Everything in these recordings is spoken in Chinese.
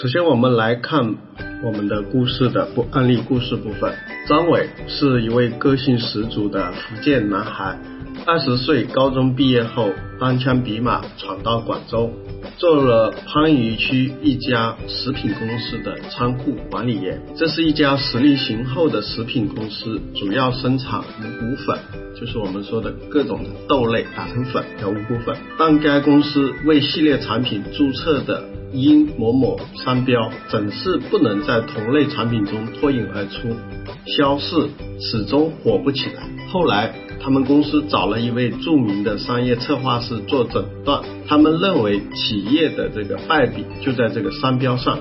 首先，我们来看我们的故事的不案例故事部分。张伟是一位个性十足的福建男孩，二十岁高中毕业后，单枪匹马闯到广州，做了番禺区一家食品公司的仓库管理员。这是一家实力雄厚的食品公司，主要生产五谷粉，就是我们说的各种豆类打成粉叫五谷粉。但该公司为系列产品注册的。因某某商标总是不能在同类产品中脱颖而出，销势始终火不起来。后来，他们公司找了一位著名的商业策划师做诊断，他们认为企业的这个败笔就在这个商标上。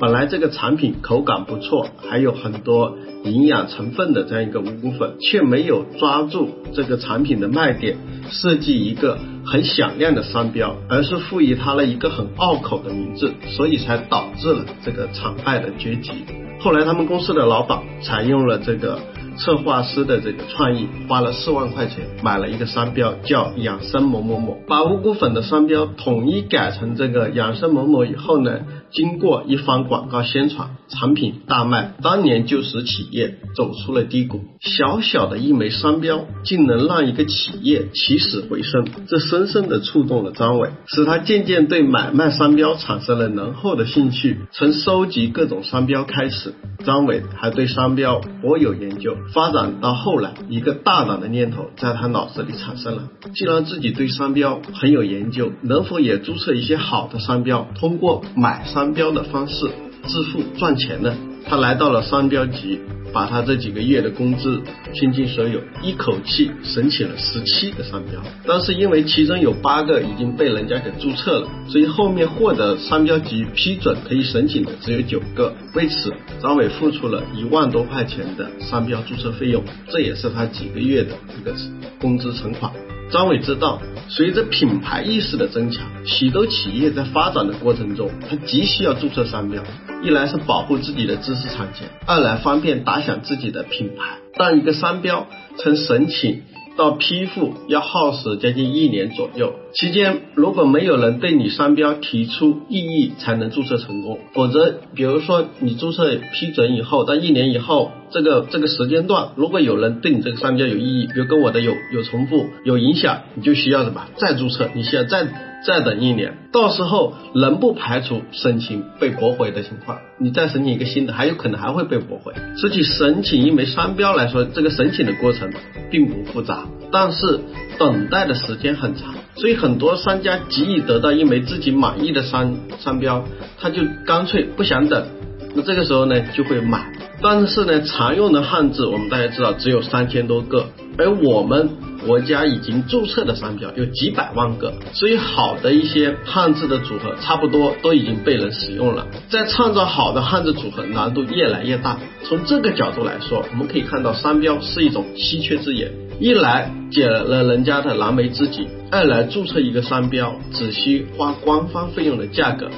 本来这个产品口感不错，还有很多营养成分的这样一个五谷粉，却没有抓住这个产品的卖点，设计一个很响亮的商标，而是赋予它了一个很拗口的名字，所以才导致了这个惨败的结局。后来他们公司的老板采用了这个。策划师的这个创意，花了四万块钱买了一个商标，叫养生某某某。把五谷粉的商标统一改成这个养生某某以后呢，经过一番广告宣传，产品大卖，当年就使企业走出了低谷。小小的一枚商标，竟能让一个企业起死回生，这深深的触动了张伟，使他渐渐对买卖商标产生了浓厚的兴趣。从收集各种商标开始，张伟还对商标颇有研究。发展到后来，一个大胆的念头在他脑子里产生了：既然自己对商标很有研究，能否也注册一些好的商标，通过买商标的方式致富赚钱呢？他来到了商标局。把他这几个月的工资倾尽所有，一口气申请了十七个商标，但是因为其中有八个已经被人家给注册了，所以后面获得商标局批准可以申请的只有九个。为此，张伟付出了一万多块钱的商标注册费用，这也是他几个月的一个工资存款。张伟知道，随着品牌意识的增强，许多企业在发展的过程中，他急需要注册商标，一来是保护自己的知识产权，二来方便打响自己的品牌。但一个商标从申请到批复要耗时将近一年左右，期间如果没有人对你商标提出异议，才能注册成功。否则，比如说你注册批准以后，到一年以后。这个这个时间段，如果有人对你这个商标有异议，比如跟我的有有重复、有影响，你就需要什么再注册？你需要再再等一年，到时候仍不排除申请被驳回的情况。你再申请一个新的，还有可能还会被驳回。实际申请一枚商标来说，这个申请的过程并不复杂，但是等待的时间很长，所以很多商家急于得到一枚自己满意的商商标，他就干脆不想等，那这个时候呢就会买。但是呢，常用的汉字我们大家知道只有三千多个，而我们国家已经注册的商标有几百万个，所以好的一些汉字的组合差不多都已经被人使用了。在创造好的汉字组合难度越来越大。从这个角度来说，我们可以看到商标是一种稀缺资源，一来解了人家的燃眉之急，二来注册一个商标只需花官方费用的价格，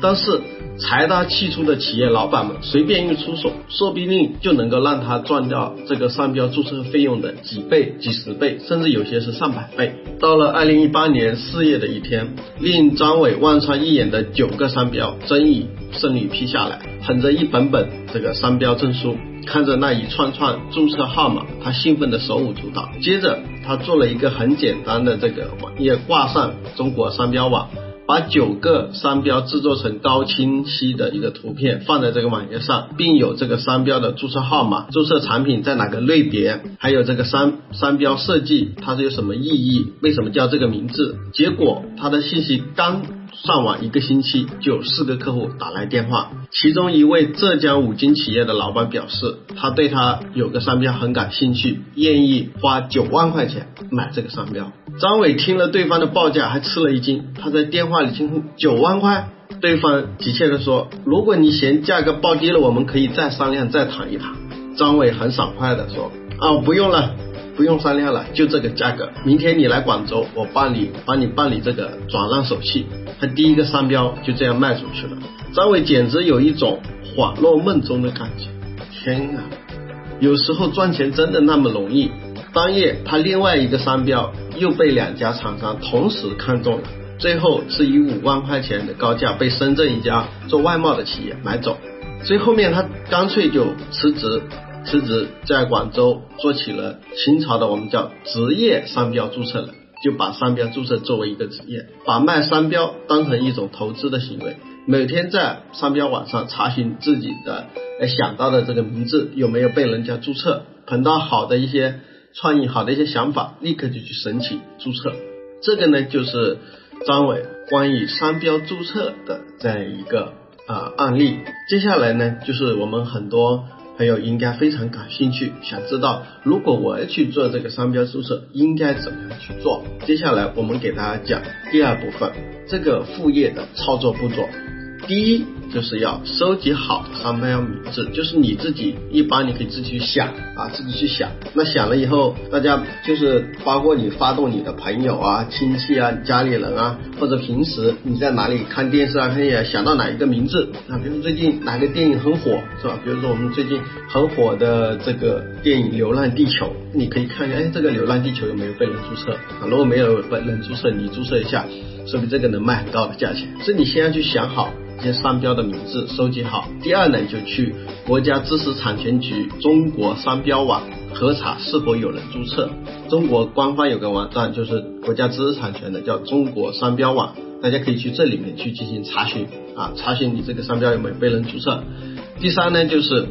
但是。财大气粗的企业老板们随便一出手，说不定就能够让他赚掉这个商标注册费用的几倍、几十倍，甚至有些是上百倍。到了二零一八年四月的一天，令张伟望穿一眼的九个商标终于顺利批下来。捧着一本本这个商标证书，看着那一串串注册号码，他兴奋的手舞足蹈。接着，他做了一个很简单的这个网页，挂上中国商标网。把九个商标制作成高清晰的一个图片放在这个网页上，并有这个商标的注册号码、注册产品在哪个类别，还有这个商商标设计它是有什么意义，为什么叫这个名字？结果他的信息刚。上网一个星期就有四个客户打来电话，其中一位浙江五金企业的老板表示，他对他有个商标很感兴趣，愿意花九万块钱买这个商标。张伟听了对方的报价还吃了一惊，他在电话里惊呼：九万块？对方急切地说：“如果你嫌价格报低了，我们可以再商量，再谈一谈。”张伟很爽快地说：“啊，不用了，不用商量了，就这个价格。明天你来广州，我办理帮你办理这个转让手续。”他第一个商标就这样卖出去了。张伟简直有一种恍若梦中的感觉。天啊，有时候赚钱真的那么容易？当夜，他另外一个商标又被两家厂商同时看中了。最后是以五万块钱的高价被深圳一家做外贸的企业买走，所以后面他干脆就辞职，辞职在广州做起了清朝的我们叫职业商标注册了，就把商标注册作为一个职业，把卖商标当成一种投资的行为，每天在商标网上查询自己的呃想到的这个名字有没有被人家注册，碰到好的一些创意、好的一些想法，立刻就去申请注册，这个呢就是。张伟关于商标注册的这样一个啊案例，接下来呢，就是我们很多朋友应该非常感兴趣，想知道如果我要去做这个商标注册，应该怎么样去做？接下来我们给大家讲第二部分，这个副业的操作步骤。第一就是要收集好的商标名字，就是你自己一般你可以自己去想啊，自己去想。那想了以后，大家就是包括你发动你的朋友啊、亲戚啊、家里人啊，或者平时你在哪里看电视啊、看也想到哪一个名字啊，比如最近哪个电影很火是吧？比如说我们最近很火的这个电影《流浪地球》，你可以看一下，哎，这个《流浪地球》有没有被人注册啊？如果没有被人注册，你注册一下，说明这个能卖很高的价钱。所以你先要去想好。些商标的名字收集好。第二呢，就去国家知识产权局中国商标网核查是否有人注册。中国官方有个网站，就是国家知识产权的，叫中国商标网，大家可以去这里面去进行查询啊，查询你这个商标有没有被人注册。第三呢，就是。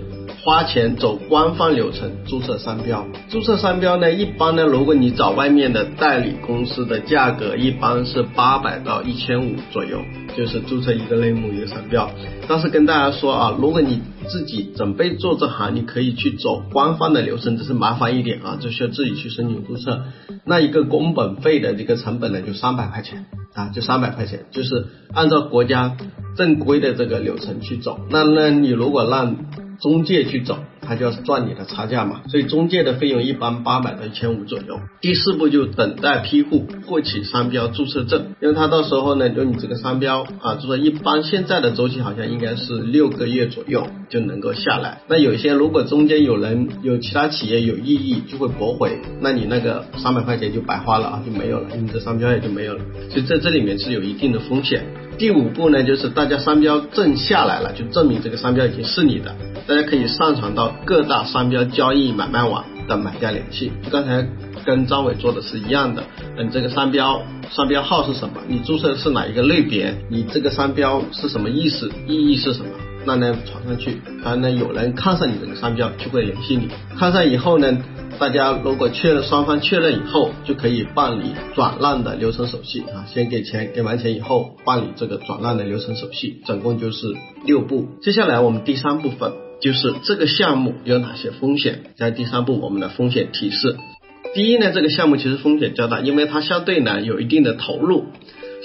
花钱走官方流程注册商标，注册商标呢，一般呢，如果你找外面的代理公司的价格，一般是八百到一千五左右，就是注册一个类目一个商标。但是跟大家说啊，如果你自己准备做这行，你可以去走官方的流程，只是麻烦一点啊，就需要自己去申请注册。那一个工本费的这个成本呢，就三百块钱啊，就三百块钱，就是按照国家正规的这个流程去走。那那你如果让中介去走，他就要赚你的差价嘛，所以中介的费用一般八百到一千五左右。第四步就等待批户获取商标注册证，因为他到时候呢，就你这个商标啊，就说一般现在的周期好像应该是六个月左右就能够下来。那有些如果中间有人有其他企业有异议，就会驳回，那你那个三百块钱就白花了啊，就没有了，你的商标也就没有了。所以在这里面是有一定的风险。第五步呢，就是大家商标证下来了，就证明这个商标已经是你的。大家可以上传到各大商标交易买卖网的买家联系，刚才跟张伟做的是一样的。嗯，这个商标商标号是什么？你注册的是哪一个类别？你这个商标是什么意思？意义是什么？那呢传上去，然后呢有人看上你这个商标，就会联系你。看上以后呢？大家如果确认双方确认以后，就可以办理转让的流程手续啊，先给钱，给完钱以后办理这个转让的流程手续，总共就是六步。接下来我们第三部分就是这个项目有哪些风险，在第三步我们的风险提示。第一呢，这个项目其实风险较大，因为它相对呢有一定的投入，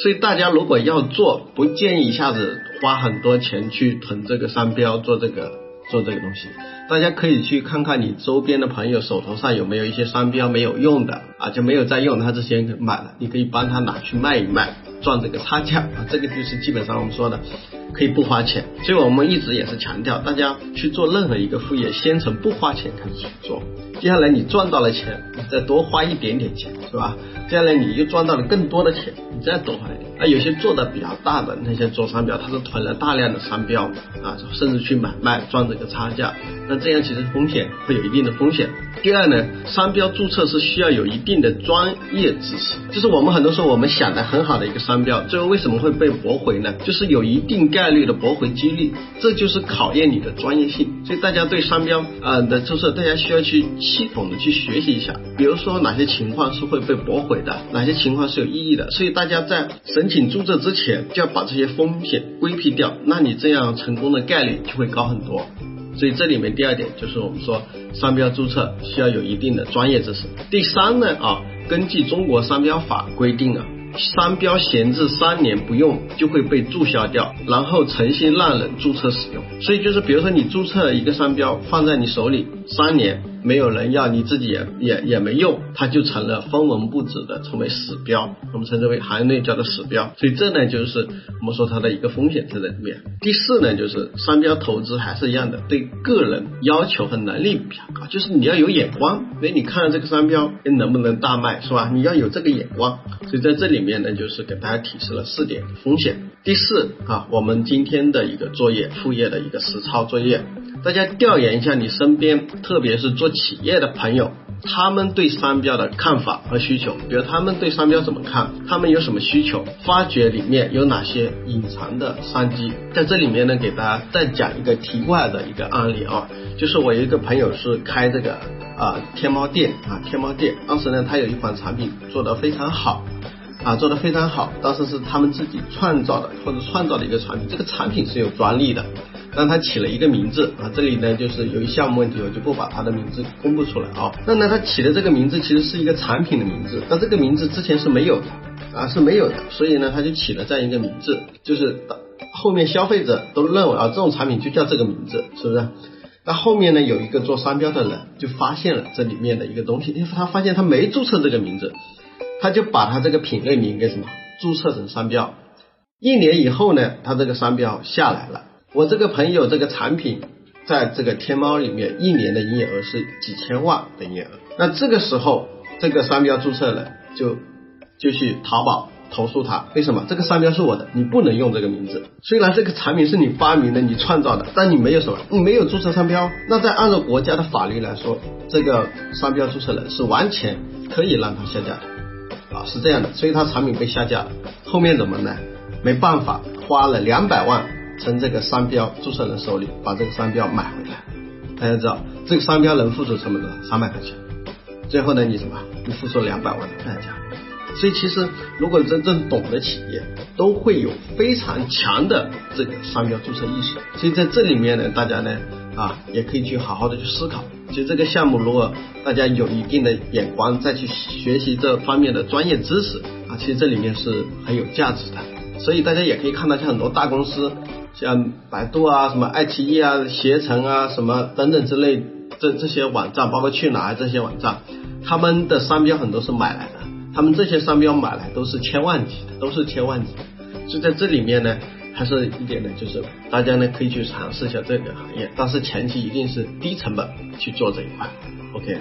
所以大家如果要做，不建议一下子花很多钱去囤这个商标，做这个做这个东西。大家可以去看看你周边的朋友手头上有没有一些商标没有用的啊，就没有在用，他之前买了，你可以帮他拿去卖一卖，赚这个差价啊，这个就是基本上我们说的可以不花钱。所以我们一直也是强调，大家去做任何一个副业，先从不花钱开始去做，接下来你赚到了钱，你再多花一点点钱，是吧？接下来你又赚到了更多的钱，你再多花一点。啊，有些做的比较大的那些做商标，他是囤了大量的商标啊，甚至去买卖赚这个差价，那这样其实风险会有一定的风险。第二呢，商标注册是需要有一定的专业知识，就是我们很多时候我们想的很好的一个商标，最后为什么会被驳回呢？就是有一定概率的驳回几率，这就是考验你的专业性。所以大家对商标啊的注册，大家需要去系统的去学习一下，比如说哪些情况是会被驳回的，哪些情况是有意义的。所以大大家在申请注册之前就要把这些风险规避掉，那你这样成功的概率就会高很多。所以这里面第二点就是我们说商标注册需要有一定的专业知识。第三呢啊，根据中国商标法规定啊，商标闲置三年不用就会被注销掉，然后诚心让人注册使用。所以就是比如说你注册一个商标放在你手里三年。没有人要，你自己也也也没用，它就成了分文不值的，成为死标，我们称之为行业内叫做死标。所以这呢，就是我们说它的一个风险在里面。第四呢，就是商标投资还是一样的，对个人要求和能力比较高，就是你要有眼光，哎，你看了这个商标，能不能大卖，是吧？你要有这个眼光。所以在这里面呢，就是给大家提示了四点风险。第四啊，我们今天的一个作业，副业的一个实操作业。大家调研一下你身边，特别是做企业的朋友，他们对商标的看法和需求。比如他们对商标怎么看，他们有什么需求，发掘里面有哪些隐藏的商机。在这里面呢，给大家再讲一个题外的一个案例啊，就是我有一个朋友是开这个啊天猫店啊天猫店，当时呢他有一款产品做得非常好啊做得非常好，当时是他们自己创造的或者创造的一个产品，这个产品是有专利的。但他起了一个名字啊，这里呢就是由于项目问题，我就不把他的名字公布出来啊。那呢，他起的这个名字其实是一个产品的名字，那这个名字之前是没有的啊，是没有的，所以呢，他就起了这样一个名字，就是后面消费者都认为啊，这种产品就叫这个名字，是不是？那后面呢，有一个做商标的人就发现了这里面的一个东西，因为他发现他没注册这个名字，他就把他这个品类名给什么注册成商标，一年以后呢，他这个商标下来了。我这个朋友这个产品，在这个天猫里面一年的营业额是几千万的营业额。那这个时候，这个商标注册了，就就去淘宝投诉他。为什么？这个商标是我的，你不能用这个名字。虽然这个产品是你发明的、你创造的，但你没有什么，你没有注册商标。那在按照国家的法律来说，这个商标注册人是完全可以让他下架的啊，是这样的。所以他产品被下架了，后面怎么呢？没办法，花了两百万。从这个商标注册人手里把这个商标买回来，大家知道这个商标能付出成本多少？三百块钱。最后呢，你什么？你付出两百万的代价。所以其实如果真正懂的企业，都会有非常强的这个商标注册意识。所以在这里面呢，大家呢啊也可以去好好的去思考。其实这个项目如果大家有一定的眼光，再去学习这方面的专业知识啊，其实这里面是很有价值的。所以大家也可以看到，像很多大公司。像百度啊、什么爱奇艺啊、携程啊、什么等等之类，这这些网站，包括去哪儿这些网站，他们的商标很多是买来的，他们这些商标买来都是千万级的，都是千万级。所以在这里面呢，还是一点呢，就是大家呢可以去尝试一下这个行业，但是前期一定是低成本去做这一块。OK。